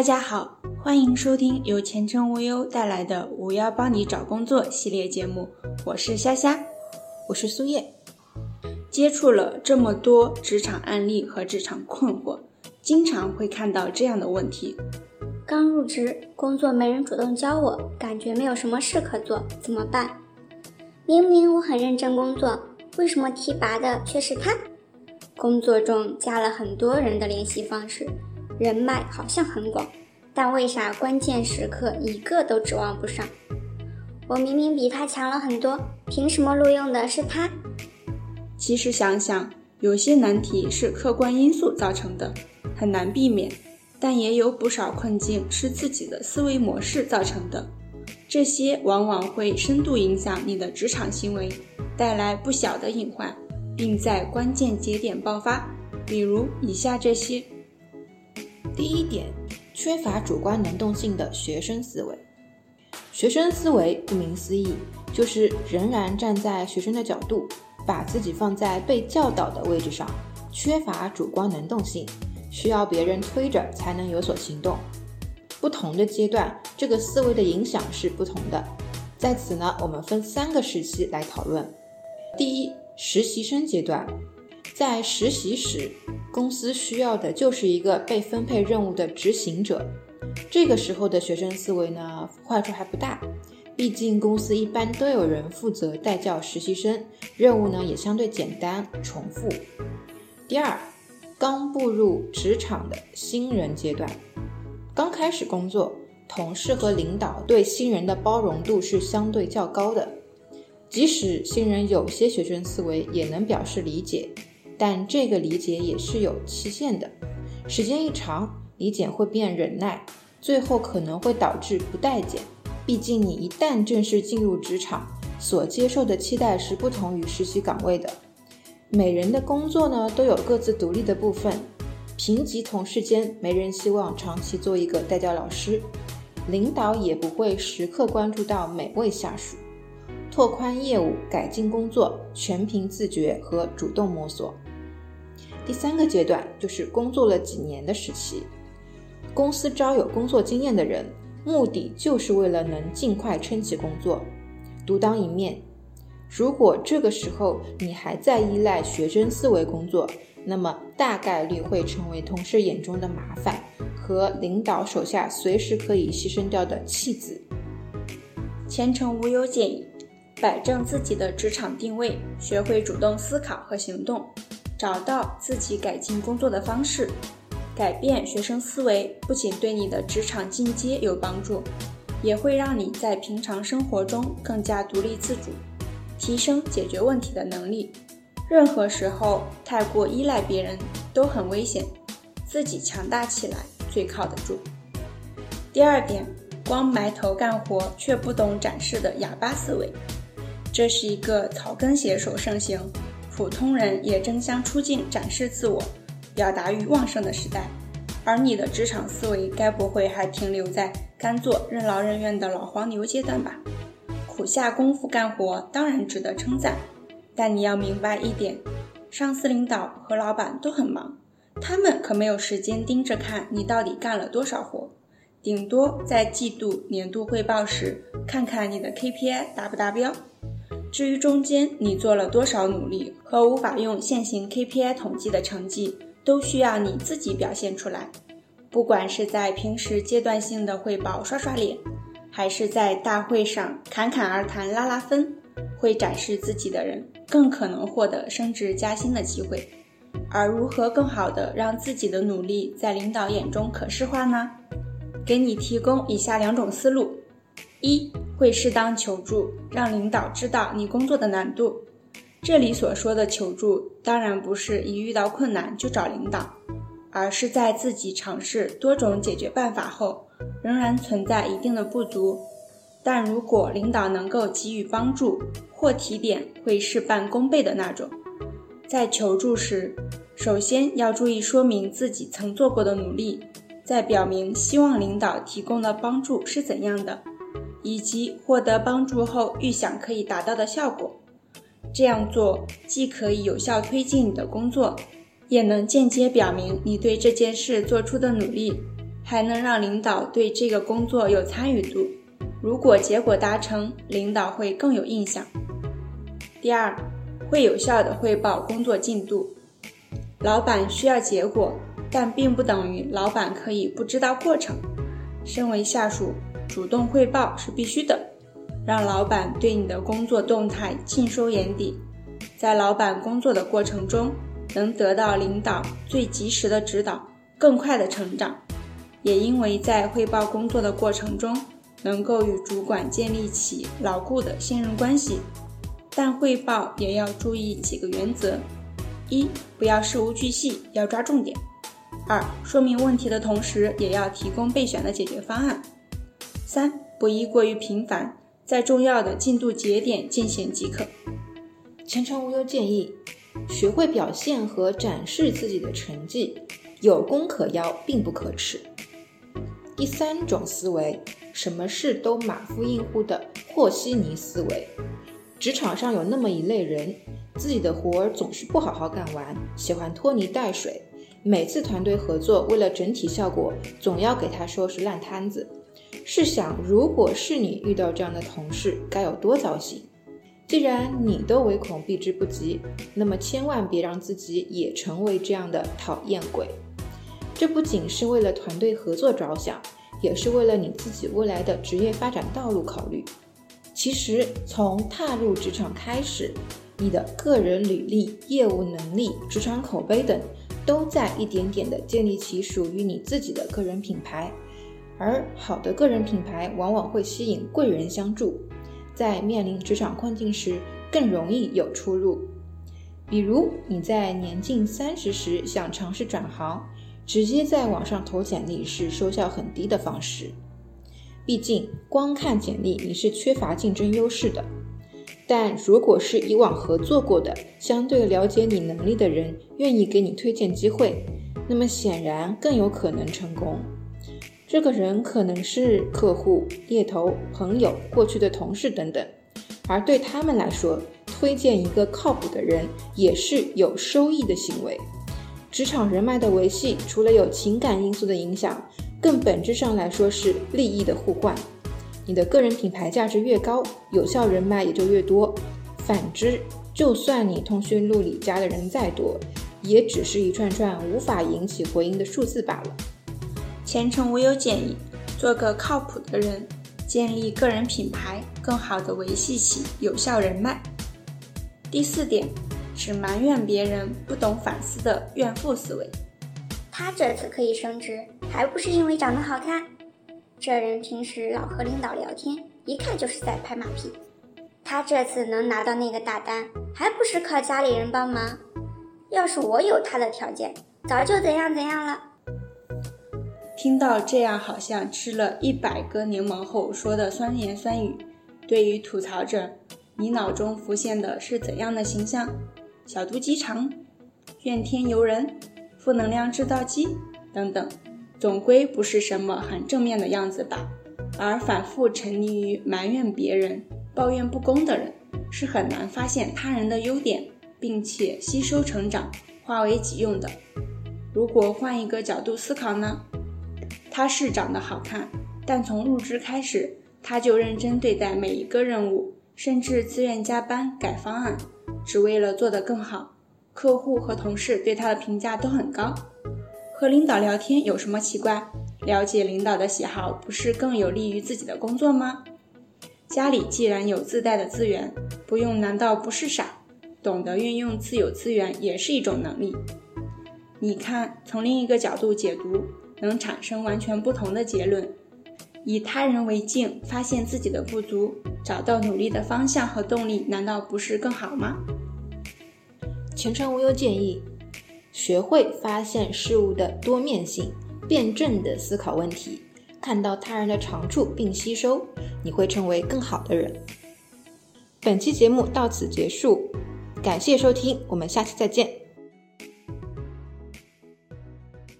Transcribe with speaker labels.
Speaker 1: 大家好，欢迎收听由前程无忧带来的“五幺帮你找工作”系列节目，我是虾虾，
Speaker 2: 我是苏叶。
Speaker 1: 接触了这么多职场案例和职场困惑，经常会看到这样的问题：
Speaker 3: 刚入职，工作没人主动教我，感觉没有什么事可做，怎么办？明明我很认真工作，为什么提拔的却是他？工作中加了很多人的联系方式。人脉好像很广，但为啥关键时刻一个都指望不上？我明明比他强了很多，凭什么录用的是他？
Speaker 1: 其实想想，有些难题是客观因素造成的，很难避免；但也有不少困境是自己的思维模式造成的，这些往往会深度影响你的职场行为，带来不小的隐患，并在关键节点爆发。比如以下这些。
Speaker 2: 第一点，缺乏主观能动性的学生思维。学生思维顾名思义，就是仍然站在学生的角度，把自己放在被教导的位置上，缺乏主观能动性，需要别人推着才能有所行动。不同的阶段，这个思维的影响是不同的。在此呢，我们分三个时期来讨论。第一，实习生阶段，在实习时。公司需要的就是一个被分配任务的执行者。这个时候的学生思维呢，坏处还不大，毕竟公司一般都有人负责带教实习生，任务呢也相对简单重复。第二，刚步入职场的新人阶段，刚开始工作，同事和领导对新人的包容度是相对较高的，即使新人有些学生思维，也能表示理解。但这个理解也是有期限的，时间一长，理解会变忍耐，最后可能会导致不待见。毕竟你一旦正式进入职场，所接受的期待是不同于实习岗位的。每人的工作呢都有各自独立的部分，平级同事间没人希望长期做一个带教老师，领导也不会时刻关注到每位下属。拓宽业务、改进工作，全凭自觉和主动摸索。第三个阶段就是工作了几年的时期，公司招有工作经验的人，目的就是为了能尽快撑起工作，独当一面。如果这个时候你还在依赖学生思维工作，那么大概率会成为同事眼中的麻烦和领导手下随时可以牺牲掉的弃子。
Speaker 1: 前程无忧建议，摆正自己的职场定位，学会主动思考和行动。找到自己改进工作的方式，改变学生思维，不仅对你的职场进阶有帮助，也会让你在平常生活中更加独立自主，提升解决问题的能力。任何时候太过依赖别人都很危险，自己强大起来最靠得住。第二点，光埋头干活却不懂展示的哑巴思维，这是一个草根写手盛行。普通人也争相出镜展示自我，表达欲旺盛的时代，而你的职场思维该不会还停留在干做任劳任怨的老黄牛阶段吧？苦下功夫干活当然值得称赞，但你要明白一点，上司领导和老板都很忙，他们可没有时间盯着看你到底干了多少活，顶多在季度、年度汇报时看看你的 KPI 达不达标。至于中间你做了多少努力和无法用现行 KPI 统计的成绩，都需要你自己表现出来。不管是在平时阶段性的汇报刷刷脸，还是在大会上侃侃而谈拉拉分，会展示自己的人更可能获得升职加薪的机会。而如何更好的让自己的努力在领导眼中可视化呢？给你提供以下两种思路：一。会适当求助，让领导知道你工作的难度。这里所说的求助，当然不是一遇到困难就找领导，而是在自己尝试多种解决办法后，仍然存在一定的不足。但如果领导能够给予帮助或提点，会事半功倍的那种。在求助时，首先要注意说明自己曾做过的努力，再表明希望领导提供的帮助是怎样的。以及获得帮助后预想可以达到的效果，这样做既可以有效推进你的工作，也能间接表明你对这件事做出的努力。还能让领导对这个工作有参与度。如果结果达成，领导会更有印象。第二，会有效的汇报工作进度。老板需要结果，但并不等于老板可以不知道过程。身为下属，主动汇报是必须的，让老板对你的工作动态尽收眼底，在老板工作的过程中，能得到领导最及时的指导，更快的成长。也因为在汇报工作的过程中，能够与主管建立起牢固的信任关系。但汇报也要注意几个原则：一、不要事无巨细，要抓重点；二、说明问题的同时，也要提供备选的解决方案；三、不宜过于频繁，在重要的进度节点进行即可。
Speaker 2: 前程无忧建议，学会表现和展示自己的成绩，有功可邀，并不可耻。第三种思维，什么事都马虎应付的和稀泥思维。职场上有那么一类人，自己的活儿总是不好好干完，喜欢拖泥带水。每次团队合作，为了整体效果，总要给他收拾烂摊子。试想，如果是你遇到这样的同事，该有多糟心？既然你都唯恐避之不及，那么千万别让自己也成为这样的讨厌鬼。这不仅是为了团队合作着想，也是为了你自己未来的职业发展道路考虑。其实，从踏入职场开始，你的个人履历、业务能力、职场口碑等，都在一点点的建立起属于你自己的个人品牌。而好的个人品牌，往往会吸引贵人相助，在面临职场困境时，更容易有出路。比如你在年近三十时想尝试转行，直接在网上投简历是收效很低的方式。毕竟，光看简历你是缺乏竞争优势的。但如果是以往合作过的、相对了解你能力的人愿意给你推荐机会，那么显然更有可能成功。这个人可能是客户、猎头、朋友、过去的同事等等，而对他们来说，推荐一个靠谱的人也是有收益的行为。职场人脉的维系，除了有情感因素的影响。更本质上来说是利益的互换，你的个人品牌价值越高，有效人脉也就越多。反之，就算你通讯录里加的人再多，也只是一串串无法引起回应的数字罢了。
Speaker 1: 前程无忧建议，做个靠谱的人，建立个人品牌，更好的维系起有效人脉。第四点，只埋怨别人不懂反思的怨妇思维。
Speaker 3: 他这次可以升职，还不是因为长得好看？这人平时老和领导聊天，一看就是在拍马屁。他这次能拿到那个大单，还不是靠家里人帮忙？要是我有他的条件，早就怎样怎样了。
Speaker 1: 听到这样好像吃了一百个柠檬后说的酸言酸语，对于吐槽者，你脑中浮现的是怎样的形象？小肚鸡肠，怨天尤人。负能量制造机等等，总归不是什么很正面的样子吧？而反复沉溺于埋怨别人、抱怨不公的人，是很难发现他人的优点，并且吸收成长、化为己用的。如果换一个角度思考呢？他是长得好看，但从入职开始，他就认真对待每一个任务，甚至自愿加班改方案，只为了做得更好。客户和同事对他的评价都很高，和领导聊天有什么奇怪？了解领导的喜好不是更有利于自己的工作吗？家里既然有自带的资源，不用难道不是傻？懂得运用自有资源也是一种能力。你看，从另一个角度解读，能产生完全不同的结论。以他人为镜，发现自己的不足，找到努力的方向和动力，难道不是更好吗？
Speaker 2: 前程无忧建议，学会发现事物的多面性，辩证的思考问题，看到他人的长处并吸收，你会成为更好的人。本期节目到此结束，感谢收听，我们下期再见。